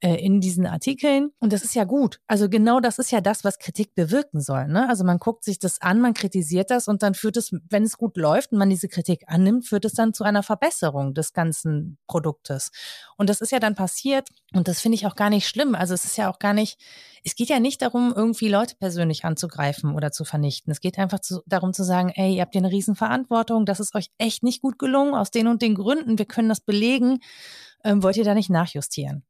äh, in diesen Artikeln. Und das ist ja gut. Also genau das ist ja das, was Kritik bewirken soll. Ne? Also man guckt sich das an, man kritisiert das und dann führt es, wenn es gut läuft und man diese Kritik annimmt, führt es dann zu einer Verbesserung des ganzen Produktes. Und das ist ja dann passiert und das finde ich auch gar nicht schlimm. Also es ist ja auch gar nicht, es geht ja nicht darum, irgendwie Leute persönlich anzugreifen oder zu vernichten. Es geht einfach zu, darum zu sagen, ey, ihr habt hier eine Riesenverantwortung, das ist euch echt nicht gut gelungen, aus den und den Gründen, wir können das belegen. Ähm, wollt ihr da nicht nachjustieren?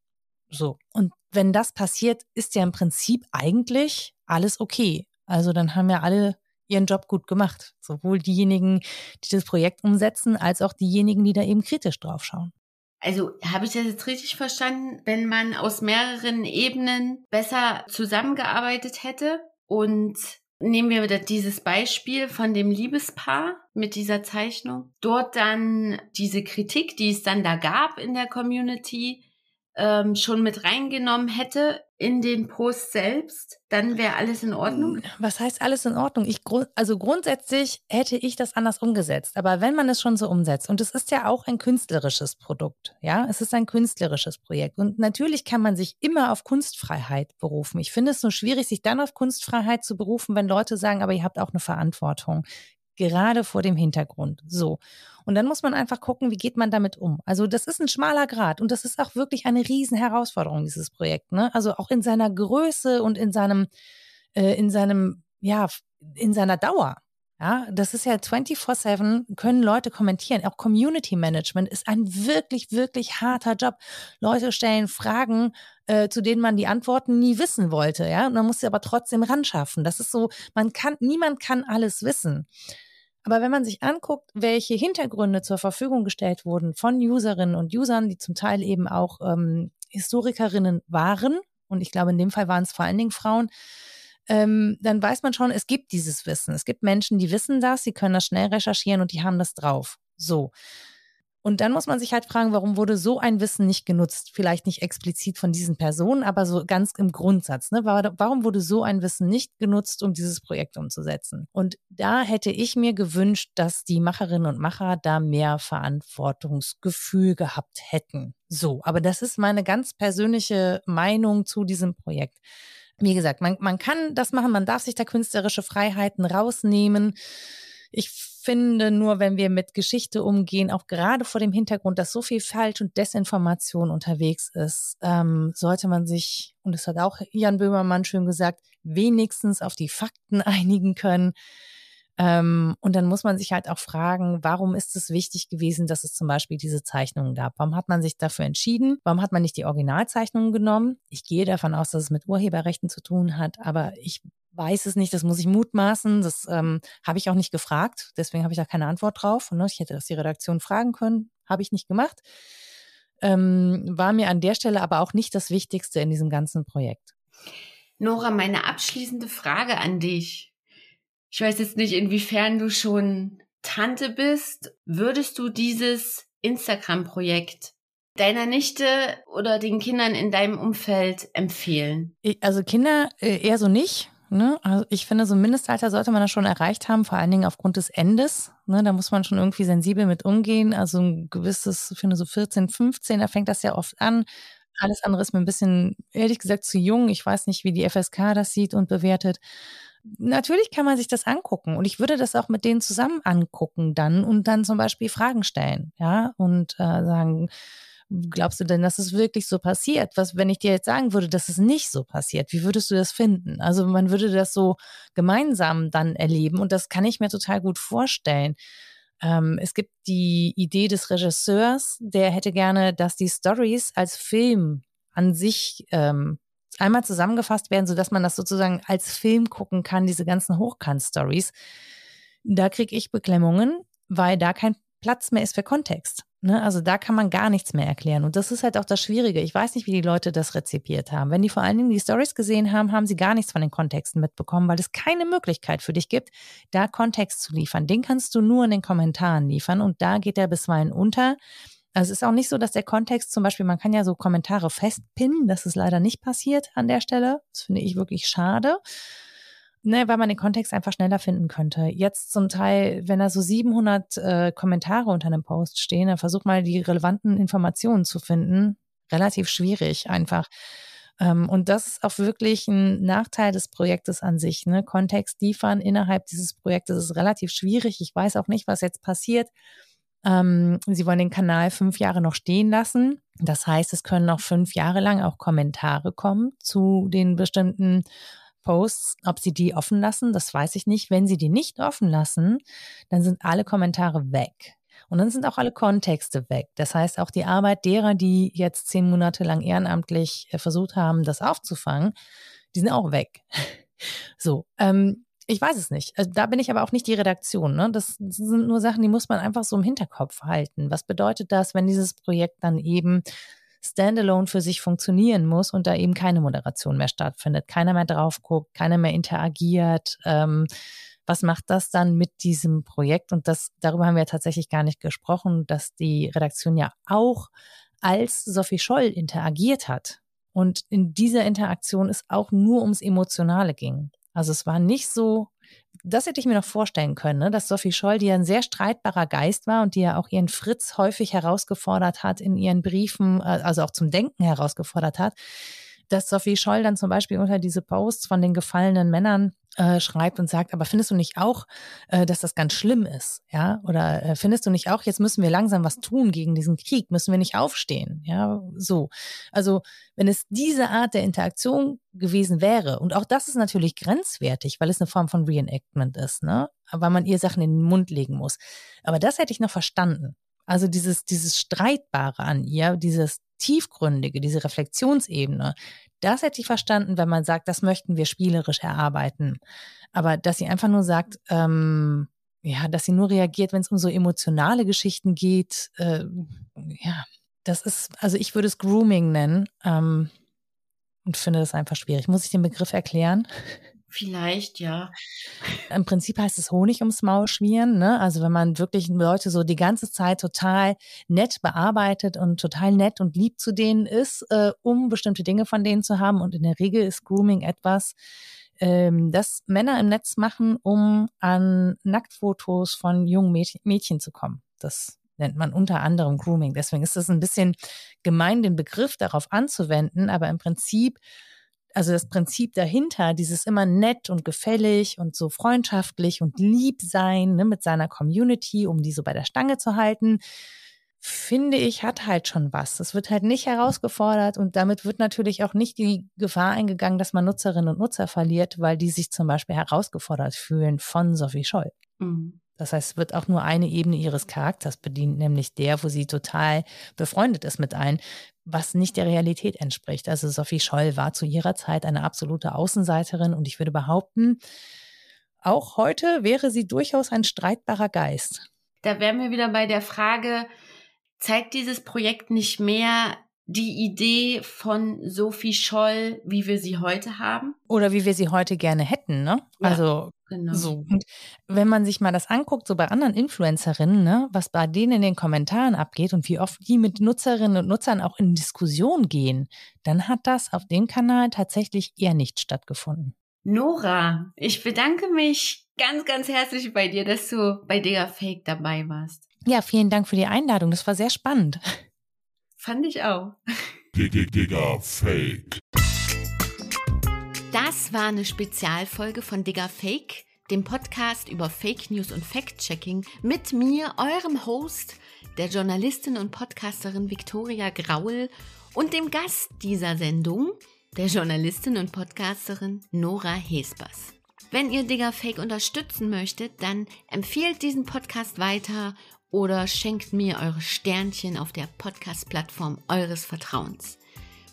So. Und wenn das passiert, ist ja im Prinzip eigentlich alles okay. Also dann haben ja alle ihren Job gut gemacht. Sowohl diejenigen, die das Projekt umsetzen, als auch diejenigen, die da eben kritisch drauf schauen.
Also habe ich das jetzt richtig verstanden, wenn man aus mehreren Ebenen besser zusammengearbeitet hätte und Nehmen wir wieder dieses Beispiel von dem Liebespaar mit dieser Zeichnung. Dort dann diese Kritik, die es dann da gab in der Community, ähm, schon mit reingenommen hätte in den Post selbst, dann wäre alles in Ordnung.
Was heißt alles in Ordnung? Ich also grundsätzlich hätte ich das anders umgesetzt. Aber wenn man es schon so umsetzt, und es ist ja auch ein künstlerisches Produkt, ja, es ist ein künstlerisches Projekt. Und natürlich kann man sich immer auf Kunstfreiheit berufen. Ich finde es nur schwierig, sich dann auf Kunstfreiheit zu berufen, wenn Leute sagen, aber ihr habt auch eine Verantwortung gerade vor dem Hintergrund. So. Und dann muss man einfach gucken, wie geht man damit um. Also das ist ein schmaler Grad und das ist auch wirklich eine riesen Herausforderung, dieses Projekt. Ne? Also auch in seiner Größe und in seinem, äh, in seinem, ja, in seiner Dauer. Ja, das ist ja 24-7, können Leute kommentieren. Auch Community Management ist ein wirklich, wirklich harter Job. Leute stellen Fragen, äh, zu denen man die Antworten nie wissen wollte. Ja, und man muss sie aber trotzdem ran schaffen. Das ist so, man kann, niemand kann alles wissen. Aber wenn man sich anguckt, welche Hintergründe zur Verfügung gestellt wurden von Userinnen und Usern, die zum Teil eben auch ähm, Historikerinnen waren, und ich glaube, in dem Fall waren es vor allen Dingen Frauen, ähm, dann weiß man schon, es gibt dieses Wissen. Es gibt Menschen, die wissen das, sie können das schnell recherchieren und die haben das drauf. So. Und dann muss man sich halt fragen, warum wurde so ein Wissen nicht genutzt? Vielleicht nicht explizit von diesen Personen, aber so ganz im Grundsatz. Ne? Warum wurde so ein Wissen nicht genutzt, um dieses Projekt umzusetzen? Und da hätte ich mir gewünscht, dass die Macherinnen und Macher da mehr Verantwortungsgefühl gehabt hätten. So, aber das ist meine ganz persönliche Meinung zu diesem Projekt. Wie gesagt, man, man kann das machen, man darf sich da künstlerische Freiheiten rausnehmen. Ich finde nur, wenn wir mit Geschichte umgehen, auch gerade vor dem Hintergrund, dass so viel Falsch- und Desinformation unterwegs ist, ähm, sollte man sich, und das hat auch Jan Böhmermann schön gesagt, wenigstens auf die Fakten einigen können. Ähm, und dann muss man sich halt auch fragen, warum ist es wichtig gewesen, dass es zum Beispiel diese Zeichnungen gab? Warum hat man sich dafür entschieden? Warum hat man nicht die Originalzeichnungen genommen? Ich gehe davon aus, dass es mit Urheberrechten zu tun hat, aber ich weiß es nicht, das muss ich mutmaßen, das ähm, habe ich auch nicht gefragt, deswegen habe ich da keine Antwort drauf. Ne? Ich hätte das die Redaktion fragen können, habe ich nicht gemacht. Ähm, war mir an der Stelle aber auch nicht das Wichtigste in diesem ganzen Projekt.
Nora, meine abschließende Frage an dich. Ich weiß jetzt nicht, inwiefern du schon Tante bist. Würdest du dieses Instagram-Projekt deiner Nichte oder den Kindern in deinem Umfeld empfehlen?
Also Kinder äh, eher so nicht. Ne? Also ich finde, so ein Mindestalter sollte man das schon erreicht haben, vor allen Dingen aufgrund des Endes. Ne? Da muss man schon irgendwie sensibel mit umgehen. Also ein gewisses, ich finde so 14, 15, da fängt das ja oft an. Alles andere ist mir ein bisschen, ehrlich gesagt, zu jung. Ich weiß nicht, wie die FSK das sieht und bewertet. Natürlich kann man sich das angucken und ich würde das auch mit denen zusammen angucken dann und dann zum Beispiel Fragen stellen, ja, und äh, sagen, glaubst du denn, dass es wirklich so passiert? Was, wenn ich dir jetzt sagen würde, dass es nicht so passiert, wie würdest du das finden? Also man würde das so gemeinsam dann erleben und das kann ich mir total gut vorstellen. Ähm, es gibt die Idee des Regisseurs, der hätte gerne, dass die Stories als Film an sich ähm, einmal zusammengefasst werden, so dass man das sozusagen als Film gucken kann, diese ganzen Hochkant-Stories. Da kriege ich Beklemmungen, weil da kein Platz mehr ist für Kontext. Ne? Also da kann man gar nichts mehr erklären. Und das ist halt auch das Schwierige. Ich weiß nicht, wie die Leute das rezipiert haben. Wenn die vor allen Dingen die Stories gesehen haben, haben sie gar nichts von den Kontexten mitbekommen, weil es keine Möglichkeit für dich gibt, da Kontext zu liefern. Den kannst du nur in den Kommentaren liefern und da geht er bisweilen unter. Also es ist auch nicht so, dass der Kontext zum Beispiel, man kann ja so Kommentare festpinnen, das ist leider nicht passiert an der Stelle. Das finde ich wirklich schade. Ne, weil man den Kontext einfach schneller finden könnte. Jetzt zum Teil, wenn da so 700 äh, Kommentare unter einem Post stehen, dann versuch mal die relevanten Informationen zu finden. Relativ schwierig einfach. Ähm, und das ist auch wirklich ein Nachteil des Projektes an sich. Ne? Kontext liefern innerhalb dieses Projektes ist relativ schwierig. Ich weiß auch nicht, was jetzt passiert. Ähm, sie wollen den Kanal fünf Jahre noch stehen lassen. Das heißt, es können noch fünf Jahre lang auch Kommentare kommen zu den bestimmten Posts, ob sie die offen lassen, das weiß ich nicht. Wenn sie die nicht offen lassen, dann sind alle Kommentare weg. Und dann sind auch alle Kontexte weg. Das heißt, auch die Arbeit derer, die jetzt zehn Monate lang ehrenamtlich äh, versucht haben, das aufzufangen, die sind auch weg. So, ähm, ich weiß es nicht. Also da bin ich aber auch nicht die Redaktion. Ne? Das sind nur Sachen, die muss man einfach so im Hinterkopf halten. Was bedeutet das, wenn dieses Projekt dann eben standalone für sich funktionieren muss und da eben keine Moderation mehr stattfindet, keiner mehr drauf guckt, keiner mehr interagiert. Ähm, was macht das dann mit diesem Projekt? Und das, darüber haben wir tatsächlich gar nicht gesprochen, dass die Redaktion ja auch als Sophie Scholl interagiert hat. Und in dieser Interaktion es auch nur ums Emotionale ging. Also es war nicht so, das hätte ich mir noch vorstellen können, ne? dass Sophie Scholl, die ja ein sehr streitbarer Geist war und die ja auch ihren Fritz häufig herausgefordert hat in ihren Briefen, äh, also auch zum Denken herausgefordert hat, dass Sophie Scholl dann zum Beispiel unter diese Posts von den gefallenen Männern äh, schreibt und sagt, aber findest du nicht auch, äh, dass das ganz schlimm ist, ja? Oder äh, findest du nicht auch, jetzt müssen wir langsam was tun gegen diesen Krieg, müssen wir nicht aufstehen, ja? So, also wenn es diese Art der Interaktion gewesen wäre und auch das ist natürlich grenzwertig, weil es eine Form von Reenactment ist, ne? Weil man ihr Sachen in den Mund legen muss. Aber das hätte ich noch verstanden. Also dieses dieses Streitbare an ihr, dieses tiefgründige, diese Reflexionsebene, das hätte ich verstanden, wenn man sagt, das möchten wir spielerisch erarbeiten. Aber dass sie einfach nur sagt, ähm, ja, dass sie nur reagiert, wenn es um so emotionale Geschichten geht, äh, ja, das ist, also ich würde es Grooming nennen ähm, und finde das einfach schwierig. Muss ich den Begriff erklären?
Vielleicht, ja.
Im Prinzip heißt es Honig ums Maul schmieren. Ne? Also wenn man wirklich Leute so die ganze Zeit total nett bearbeitet und total nett und lieb zu denen ist, äh, um bestimmte Dinge von denen zu haben. Und in der Regel ist Grooming etwas, ähm, das Männer im Netz machen, um an Nacktfotos von jungen Mädchen zu kommen. Das nennt man unter anderem Grooming. Deswegen ist es ein bisschen gemein, den Begriff darauf anzuwenden, aber im Prinzip also das Prinzip dahinter, dieses immer nett und gefällig und so freundschaftlich und lieb sein ne, mit seiner Community, um die so bei der Stange zu halten, finde ich, hat halt schon was. Das wird halt nicht herausgefordert und damit wird natürlich auch nicht die Gefahr eingegangen, dass man Nutzerinnen und Nutzer verliert, weil die sich zum Beispiel herausgefordert fühlen von Sophie Scholl. Mhm. Das heißt, es wird auch nur eine Ebene ihres Charakters bedient, nämlich der, wo sie total befreundet ist mit allen, was nicht der Realität entspricht. Also Sophie Scholl war zu ihrer Zeit eine absolute Außenseiterin und ich würde behaupten, auch heute wäre sie durchaus ein streitbarer Geist.
Da wären wir wieder bei der Frage, zeigt dieses Projekt nicht mehr die Idee von Sophie Scholl, wie wir sie heute haben?
Oder wie wir sie heute gerne hätten, ne? Ja, also genau. so. Und wenn man sich mal das anguckt, so bei anderen Influencerinnen, ne, was bei denen in den Kommentaren abgeht und wie oft die mit Nutzerinnen und Nutzern auch in Diskussion gehen, dann hat das auf dem Kanal tatsächlich eher nicht stattgefunden.
Nora, ich bedanke mich ganz, ganz herzlich bei dir, dass du bei Digga Fake dabei warst.
Ja, vielen Dank für die Einladung. Das war sehr spannend.
Fand ich auch.
Digga Fake.
Das war eine Spezialfolge von Digga Fake, dem Podcast über Fake News und Fact-Checking mit mir, eurem Host, der Journalistin und Podcasterin Viktoria Graul und dem Gast dieser Sendung, der Journalistin und Podcasterin Nora Hespers. Wenn ihr Digger Fake unterstützen möchtet, dann empfiehlt diesen Podcast weiter oder schenkt mir eure Sternchen auf der Podcast-Plattform eures Vertrauens.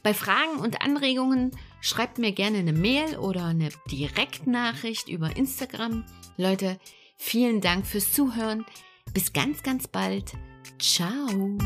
Bei Fragen und Anregungen schreibt mir gerne eine Mail oder eine Direktnachricht über Instagram. Leute, vielen Dank fürs Zuhören. Bis ganz, ganz bald. Ciao.